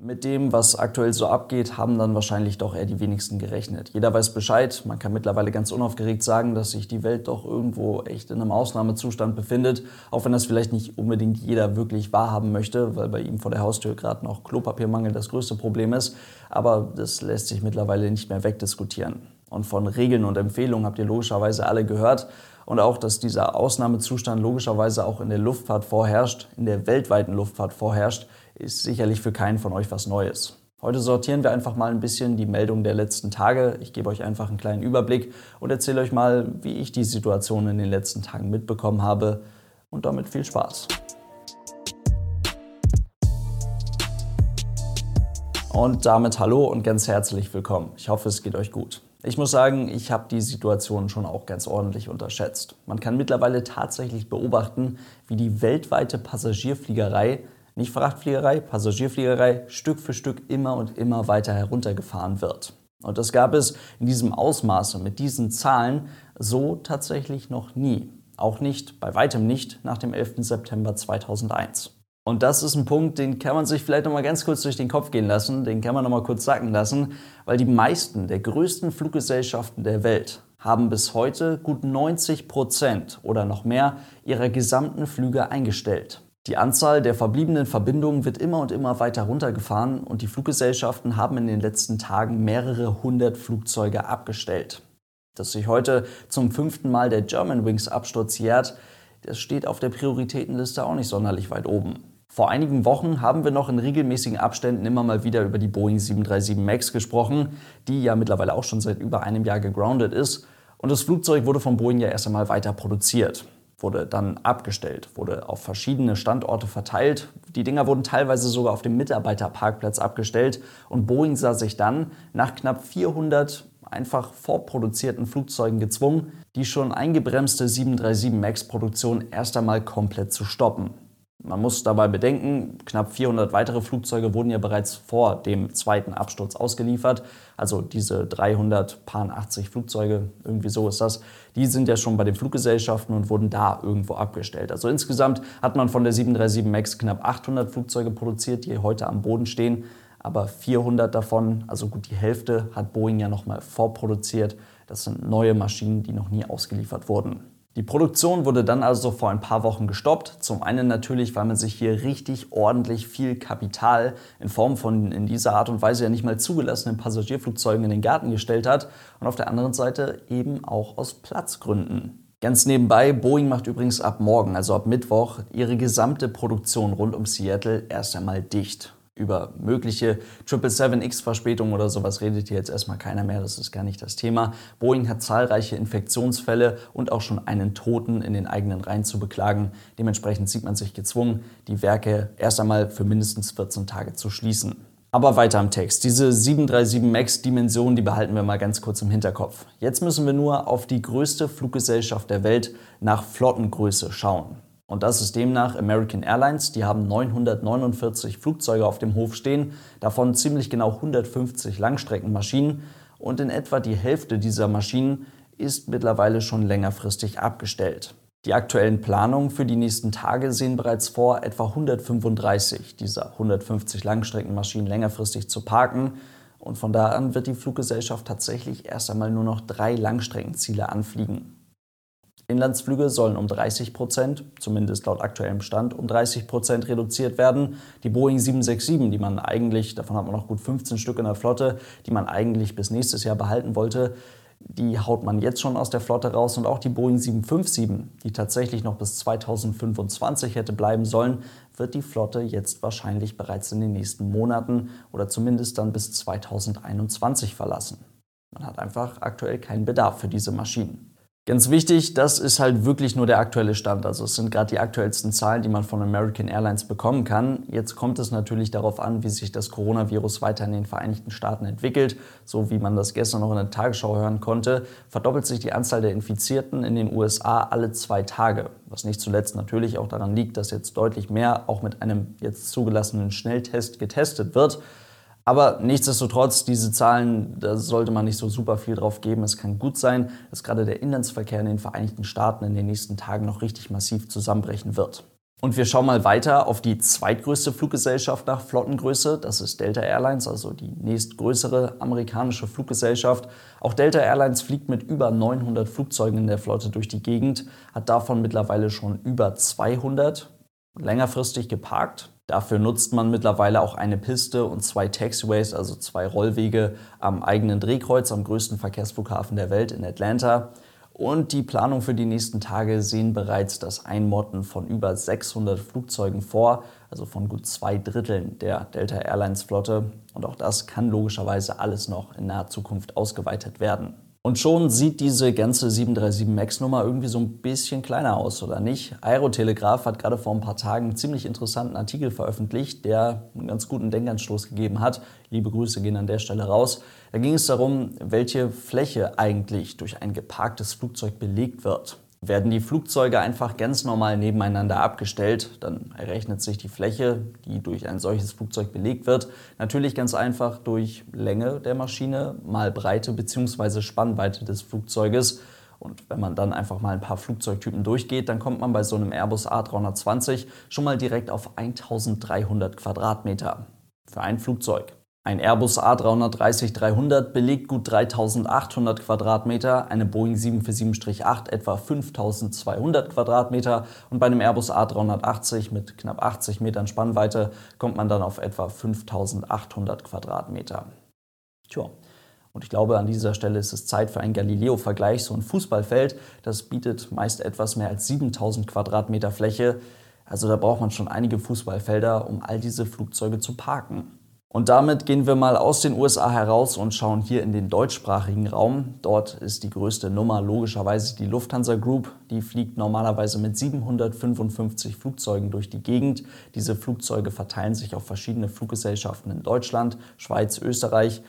Mit dem, was aktuell so abgeht, haben dann wahrscheinlich doch eher die wenigsten gerechnet. Jeder weiß Bescheid. Man kann mittlerweile ganz unaufgeregt sagen, dass sich die Welt doch irgendwo echt in einem Ausnahmezustand befindet. Auch wenn das vielleicht nicht unbedingt jeder wirklich wahrhaben möchte, weil bei ihm vor der Haustür gerade noch Klopapiermangel das größte Problem ist. Aber das lässt sich mittlerweile nicht mehr wegdiskutieren. Und von Regeln und Empfehlungen habt ihr logischerweise alle gehört. Und auch, dass dieser Ausnahmezustand logischerweise auch in der Luftfahrt vorherrscht, in der weltweiten Luftfahrt vorherrscht, ist sicherlich für keinen von euch was Neues. Heute sortieren wir einfach mal ein bisschen die Meldungen der letzten Tage. Ich gebe euch einfach einen kleinen Überblick und erzähle euch mal, wie ich die Situation in den letzten Tagen mitbekommen habe. Und damit viel Spaß. Und damit hallo und ganz herzlich willkommen. Ich hoffe, es geht euch gut. Ich muss sagen, ich habe die Situation schon auch ganz ordentlich unterschätzt. Man kann mittlerweile tatsächlich beobachten, wie die weltweite Passagierfliegerei nicht Frachtfliegerei, Passagierfliegerei Stück für Stück immer und immer weiter heruntergefahren wird. Und das gab es in diesem Ausmaße mit diesen Zahlen so tatsächlich noch nie. Auch nicht, bei weitem nicht, nach dem 11. September 2001. Und das ist ein Punkt, den kann man sich vielleicht noch mal ganz kurz durch den Kopf gehen lassen, den kann man noch mal kurz sacken lassen, weil die meisten der größten Fluggesellschaften der Welt haben bis heute gut 90 Prozent oder noch mehr ihrer gesamten Flüge eingestellt. Die Anzahl der verbliebenen Verbindungen wird immer und immer weiter runtergefahren und die Fluggesellschaften haben in den letzten Tagen mehrere hundert Flugzeuge abgestellt. Dass sich heute zum fünften Mal der Germanwings Absturz jährt, das steht auf der Prioritätenliste auch nicht sonderlich weit oben. Vor einigen Wochen haben wir noch in regelmäßigen Abständen immer mal wieder über die Boeing 737 MAX gesprochen, die ja mittlerweile auch schon seit über einem Jahr gegroundet ist. Und das Flugzeug wurde von Boeing ja erst einmal weiter produziert wurde dann abgestellt, wurde auf verschiedene Standorte verteilt. Die Dinger wurden teilweise sogar auf dem Mitarbeiterparkplatz abgestellt und Boeing sah sich dann nach knapp 400 einfach vorproduzierten Flugzeugen gezwungen, die schon eingebremste 737 MAX-Produktion erst einmal komplett zu stoppen. Man muss dabei bedenken, knapp 400 weitere Flugzeuge wurden ja bereits vor dem zweiten Absturz ausgeliefert. Also diese 380 Flugzeuge, irgendwie so ist das, die sind ja schon bei den Fluggesellschaften und wurden da irgendwo abgestellt. Also insgesamt hat man von der 737 MAX knapp 800 Flugzeuge produziert, die heute am Boden stehen. Aber 400 davon, also gut die Hälfte, hat Boeing ja nochmal vorproduziert. Das sind neue Maschinen, die noch nie ausgeliefert wurden. Die Produktion wurde dann also vor ein paar Wochen gestoppt. Zum einen natürlich, weil man sich hier richtig ordentlich viel Kapital in Form von in dieser Art und Weise ja nicht mal zugelassenen Passagierflugzeugen in den Garten gestellt hat. Und auf der anderen Seite eben auch aus Platzgründen. Ganz nebenbei, Boeing macht übrigens ab morgen, also ab Mittwoch, ihre gesamte Produktion rund um Seattle erst einmal dicht über mögliche 777X-Verspätungen oder sowas redet hier jetzt erstmal keiner mehr, das ist gar nicht das Thema. Boeing hat zahlreiche Infektionsfälle und auch schon einen Toten in den eigenen Reihen zu beklagen. Dementsprechend sieht man sich gezwungen, die Werke erst einmal für mindestens 14 Tage zu schließen. Aber weiter am Text. Diese 737 MAX-Dimension, die behalten wir mal ganz kurz im Hinterkopf. Jetzt müssen wir nur auf die größte Fluggesellschaft der Welt nach Flottengröße schauen. Und das ist demnach American Airlines. Die haben 949 Flugzeuge auf dem Hof stehen, davon ziemlich genau 150 Langstreckenmaschinen. Und in etwa die Hälfte dieser Maschinen ist mittlerweile schon längerfristig abgestellt. Die aktuellen Planungen für die nächsten Tage sehen bereits vor, etwa 135 dieser 150 Langstreckenmaschinen längerfristig zu parken. Und von da an wird die Fluggesellschaft tatsächlich erst einmal nur noch drei Langstreckenziele anfliegen. Inlandsflüge sollen um 30 Prozent, zumindest laut aktuellem Stand, um 30 Prozent reduziert werden. Die Boeing 767, die man eigentlich, davon hat man noch gut 15 Stück in der Flotte, die man eigentlich bis nächstes Jahr behalten wollte, die haut man jetzt schon aus der Flotte raus. Und auch die Boeing 757, die tatsächlich noch bis 2025 hätte bleiben sollen, wird die Flotte jetzt wahrscheinlich bereits in den nächsten Monaten oder zumindest dann bis 2021 verlassen. Man hat einfach aktuell keinen Bedarf für diese Maschinen. Ganz wichtig, das ist halt wirklich nur der aktuelle Stand. Also es sind gerade die aktuellsten Zahlen, die man von American Airlines bekommen kann. Jetzt kommt es natürlich darauf an, wie sich das Coronavirus weiter in den Vereinigten Staaten entwickelt. So wie man das gestern noch in der Tagesschau hören konnte, verdoppelt sich die Anzahl der Infizierten in den USA alle zwei Tage. Was nicht zuletzt natürlich auch daran liegt, dass jetzt deutlich mehr auch mit einem jetzt zugelassenen Schnelltest getestet wird. Aber nichtsdestotrotz, diese Zahlen, da sollte man nicht so super viel drauf geben. Es kann gut sein, dass gerade der Inlandsverkehr in den Vereinigten Staaten in den nächsten Tagen noch richtig massiv zusammenbrechen wird. Und wir schauen mal weiter auf die zweitgrößte Fluggesellschaft nach Flottengröße. Das ist Delta Airlines, also die nächstgrößere amerikanische Fluggesellschaft. Auch Delta Airlines fliegt mit über 900 Flugzeugen in der Flotte durch die Gegend, hat davon mittlerweile schon über 200 längerfristig geparkt. Dafür nutzt man mittlerweile auch eine Piste und zwei Taxiways, also zwei Rollwege am eigenen Drehkreuz am größten Verkehrsflughafen der Welt in Atlanta. Und die Planung für die nächsten Tage sehen bereits das Einmotten von über 600 Flugzeugen vor, also von gut zwei Dritteln der Delta Airlines Flotte. Und auch das kann logischerweise alles noch in naher Zukunft ausgeweitet werden. Und schon sieht diese ganze 737 MAX-Nummer irgendwie so ein bisschen kleiner aus, oder nicht? Aerotelegraph hat gerade vor ein paar Tagen einen ziemlich interessanten Artikel veröffentlicht, der einen ganz guten Denkanstoß gegeben hat. Liebe Grüße gehen an der Stelle raus. Da ging es darum, welche Fläche eigentlich durch ein geparktes Flugzeug belegt wird. Werden die Flugzeuge einfach ganz normal nebeneinander abgestellt, dann errechnet sich die Fläche, die durch ein solches Flugzeug belegt wird, natürlich ganz einfach durch Länge der Maschine mal Breite bzw. Spannweite des Flugzeuges. Und wenn man dann einfach mal ein paar Flugzeugtypen durchgeht, dann kommt man bei so einem Airbus A320 schon mal direkt auf 1300 Quadratmeter für ein Flugzeug. Ein Airbus A330-300 belegt gut 3800 Quadratmeter, eine Boeing 747-8 etwa 5200 Quadratmeter und bei einem Airbus A380 mit knapp 80 Metern Spannweite kommt man dann auf etwa 5800 Quadratmeter. Tja, und ich glaube, an dieser Stelle ist es Zeit für einen Galileo-Vergleich. So ein Fußballfeld, das bietet meist etwas mehr als 7000 Quadratmeter Fläche. Also da braucht man schon einige Fußballfelder, um all diese Flugzeuge zu parken. Und damit gehen wir mal aus den USA heraus und schauen hier in den deutschsprachigen Raum. Dort ist die größte Nummer logischerweise die Lufthansa Group. Die fliegt normalerweise mit 755 Flugzeugen durch die Gegend. Diese Flugzeuge verteilen sich auf verschiedene Fluggesellschaften in Deutschland, Schweiz, Österreich,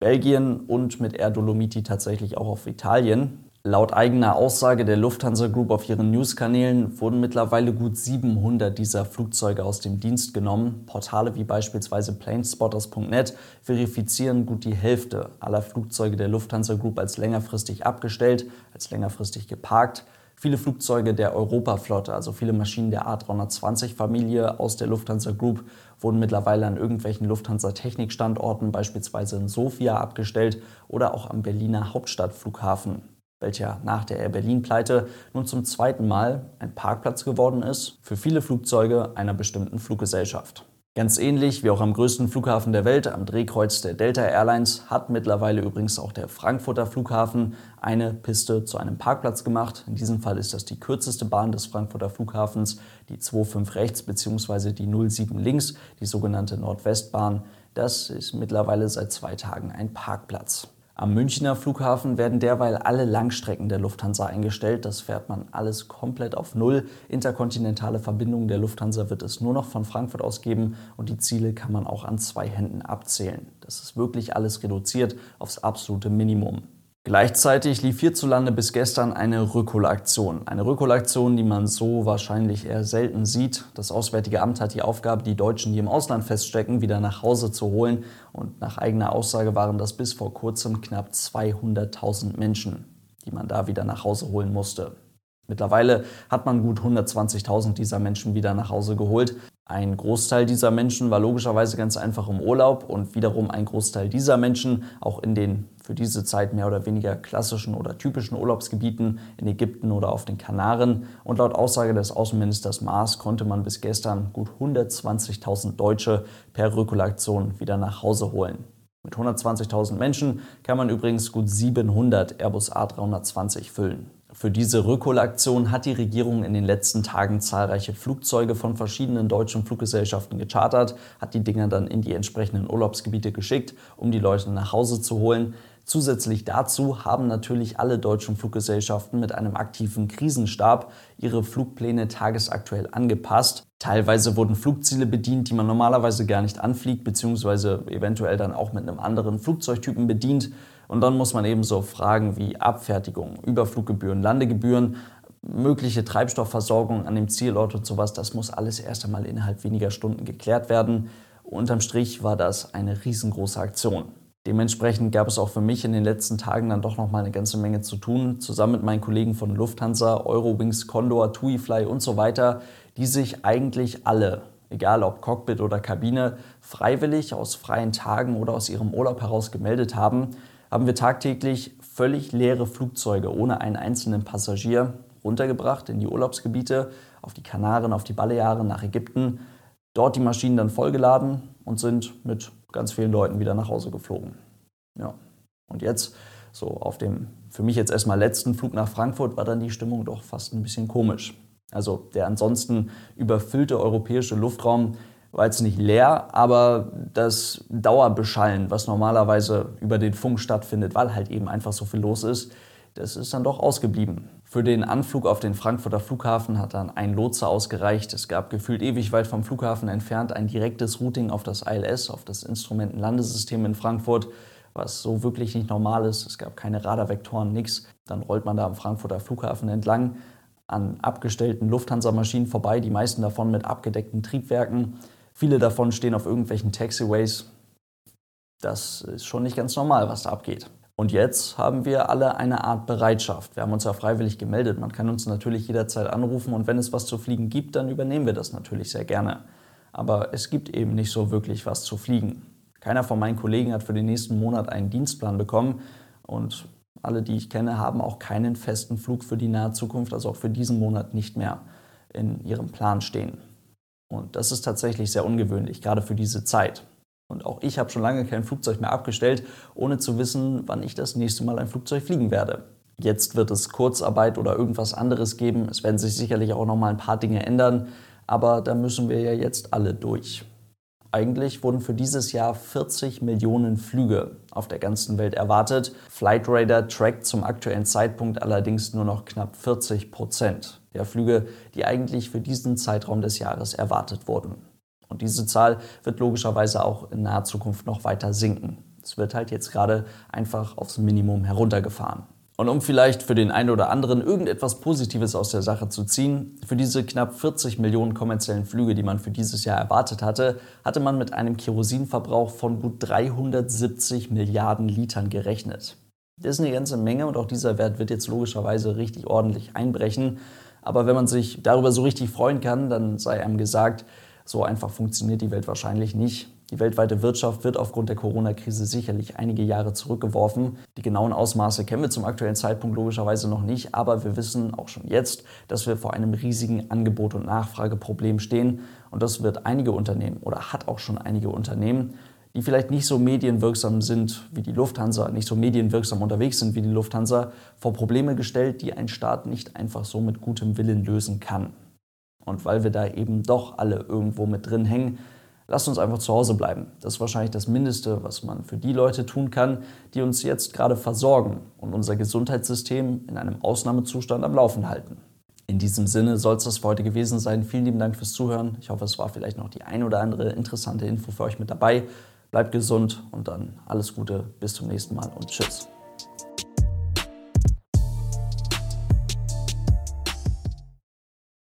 Belgien und mit Air Dolomiti tatsächlich auch auf Italien. Laut eigener Aussage der Lufthansa Group auf ihren News-Kanälen wurden mittlerweile gut 700 dieser Flugzeuge aus dem Dienst genommen. Portale wie beispielsweise planespotters.net verifizieren gut die Hälfte aller Flugzeuge der Lufthansa Group als längerfristig abgestellt, als längerfristig geparkt. Viele Flugzeuge der Europaflotte, also viele Maschinen der A320-Familie aus der Lufthansa Group, wurden mittlerweile an irgendwelchen Lufthansa-Technikstandorten, beispielsweise in Sofia, abgestellt oder auch am Berliner Hauptstadtflughafen welcher nach der Air Berlin-Pleite nun zum zweiten Mal ein Parkplatz geworden ist für viele Flugzeuge einer bestimmten Fluggesellschaft. Ganz ähnlich wie auch am größten Flughafen der Welt, am Drehkreuz der Delta Airlines, hat mittlerweile übrigens auch der Frankfurter Flughafen eine Piste zu einem Parkplatz gemacht. In diesem Fall ist das die kürzeste Bahn des Frankfurter Flughafens, die 25 rechts bzw. die 07 links, die sogenannte Nordwestbahn. Das ist mittlerweile seit zwei Tagen ein Parkplatz. Am Münchner Flughafen werden derweil alle Langstrecken der Lufthansa eingestellt. Das fährt man alles komplett auf Null. Interkontinentale Verbindungen der Lufthansa wird es nur noch von Frankfurt aus geben und die Ziele kann man auch an zwei Händen abzählen. Das ist wirklich alles reduziert aufs absolute Minimum. Gleichzeitig lief hierzulande bis gestern eine Rückholaktion. Eine Rückholaktion, die man so wahrscheinlich eher selten sieht. Das Auswärtige Amt hat die Aufgabe, die Deutschen, die im Ausland feststecken, wieder nach Hause zu holen. Und nach eigener Aussage waren das bis vor kurzem knapp 200.000 Menschen, die man da wieder nach Hause holen musste. Mittlerweile hat man gut 120.000 dieser Menschen wieder nach Hause geholt. Ein Großteil dieser Menschen war logischerweise ganz einfach im Urlaub und wiederum ein Großteil dieser Menschen auch in den für diese Zeit mehr oder weniger klassischen oder typischen Urlaubsgebieten in Ägypten oder auf den Kanaren. Und laut Aussage des Außenministers Maas konnte man bis gestern gut 120.000 Deutsche per Rückholaktion wieder nach Hause holen. Mit 120.000 Menschen kann man übrigens gut 700 Airbus A320 füllen. Für diese Rückholaktion hat die Regierung in den letzten Tagen zahlreiche Flugzeuge von verschiedenen deutschen Fluggesellschaften gechartert, hat die Dinger dann in die entsprechenden Urlaubsgebiete geschickt, um die Leute nach Hause zu holen. Zusätzlich dazu haben natürlich alle deutschen Fluggesellschaften mit einem aktiven Krisenstab ihre Flugpläne tagesaktuell angepasst. Teilweise wurden Flugziele bedient, die man normalerweise gar nicht anfliegt, beziehungsweise eventuell dann auch mit einem anderen Flugzeugtypen bedient. Und dann muss man eben so Fragen wie Abfertigung, Überfluggebühren, Landegebühren, mögliche Treibstoffversorgung an dem Zielort und sowas, das muss alles erst einmal innerhalb weniger Stunden geklärt werden. Unterm Strich war das eine riesengroße Aktion. Dementsprechend gab es auch für mich in den letzten Tagen dann doch noch mal eine ganze Menge zu tun. Zusammen mit meinen Kollegen von Lufthansa, Eurowings, Condor, TuiFly und so weiter die sich eigentlich alle, egal ob Cockpit oder Kabine, freiwillig aus freien Tagen oder aus ihrem Urlaub heraus gemeldet haben, haben wir tagtäglich völlig leere Flugzeuge ohne einen einzelnen Passagier runtergebracht in die Urlaubsgebiete, auf die Kanaren, auf die Balearen, nach Ägypten, dort die Maschinen dann vollgeladen und sind mit ganz vielen Leuten wieder nach Hause geflogen. Ja. Und jetzt, so auf dem für mich jetzt erstmal letzten Flug nach Frankfurt, war dann die Stimmung doch fast ein bisschen komisch. Also der ansonsten überfüllte europäische Luftraum war jetzt nicht leer, aber das Dauerbeschallen, was normalerweise über den Funk stattfindet, weil halt eben einfach so viel los ist, das ist dann doch ausgeblieben. Für den Anflug auf den Frankfurter Flughafen hat dann ein Lotse ausgereicht. Es gab gefühlt ewig weit vom Flughafen entfernt ein direktes Routing auf das ILS, auf das Instrumentenlandesystem in Frankfurt, was so wirklich nicht normal ist. Es gab keine Radarvektoren, nichts. Dann rollt man da am Frankfurter Flughafen entlang an abgestellten Lufthansa-Maschinen vorbei, die meisten davon mit abgedeckten Triebwerken. Viele davon stehen auf irgendwelchen Taxiways. Das ist schon nicht ganz normal, was da abgeht. Und jetzt haben wir alle eine Art Bereitschaft. Wir haben uns ja freiwillig gemeldet. Man kann uns natürlich jederzeit anrufen und wenn es was zu fliegen gibt, dann übernehmen wir das natürlich sehr gerne. Aber es gibt eben nicht so wirklich was zu fliegen. Keiner von meinen Kollegen hat für den nächsten Monat einen Dienstplan bekommen und alle, die ich kenne, haben auch keinen festen Flug für die nahe Zukunft, also auch für diesen Monat nicht mehr in ihrem Plan stehen. Und das ist tatsächlich sehr ungewöhnlich, gerade für diese Zeit. Und auch ich habe schon lange kein Flugzeug mehr abgestellt, ohne zu wissen, wann ich das nächste Mal ein Flugzeug fliegen werde. Jetzt wird es Kurzarbeit oder irgendwas anderes geben. Es werden sich sicherlich auch noch mal ein paar Dinge ändern, aber da müssen wir ja jetzt alle durch. Eigentlich wurden für dieses Jahr 40 Millionen Flüge auf der ganzen Welt erwartet. Flightradar trackt zum aktuellen Zeitpunkt allerdings nur noch knapp 40 Prozent der Flüge, die eigentlich für diesen Zeitraum des Jahres erwartet wurden. Und diese Zahl wird logischerweise auch in naher Zukunft noch weiter sinken. Es wird halt jetzt gerade einfach aufs Minimum heruntergefahren. Und um vielleicht für den einen oder anderen irgendetwas Positives aus der Sache zu ziehen, für diese knapp 40 Millionen kommerziellen Flüge, die man für dieses Jahr erwartet hatte, hatte man mit einem Kerosinverbrauch von gut 370 Milliarden Litern gerechnet. Das ist eine ganze Menge und auch dieser Wert wird jetzt logischerweise richtig ordentlich einbrechen. Aber wenn man sich darüber so richtig freuen kann, dann sei einem gesagt, so einfach funktioniert die Welt wahrscheinlich nicht. Die weltweite Wirtschaft wird aufgrund der Corona-Krise sicherlich einige Jahre zurückgeworfen. Die genauen Ausmaße kennen wir zum aktuellen Zeitpunkt logischerweise noch nicht, aber wir wissen auch schon jetzt, dass wir vor einem riesigen Angebot- und Nachfrageproblem stehen. Und das wird einige Unternehmen oder hat auch schon einige Unternehmen, die vielleicht nicht so medienwirksam sind wie die Lufthansa, nicht so medienwirksam unterwegs sind wie die Lufthansa, vor Probleme gestellt, die ein Staat nicht einfach so mit gutem Willen lösen kann. Und weil wir da eben doch alle irgendwo mit drin hängen, lasst uns einfach zu Hause bleiben. Das ist wahrscheinlich das Mindeste, was man für die Leute tun kann, die uns jetzt gerade versorgen und unser Gesundheitssystem in einem Ausnahmezustand am Laufen halten. In diesem Sinne soll es das für heute gewesen sein. Vielen lieben Dank fürs Zuhören. Ich hoffe, es war vielleicht noch die ein oder andere interessante Info für euch mit dabei. Bleibt gesund und dann alles Gute. Bis zum nächsten Mal und tschüss.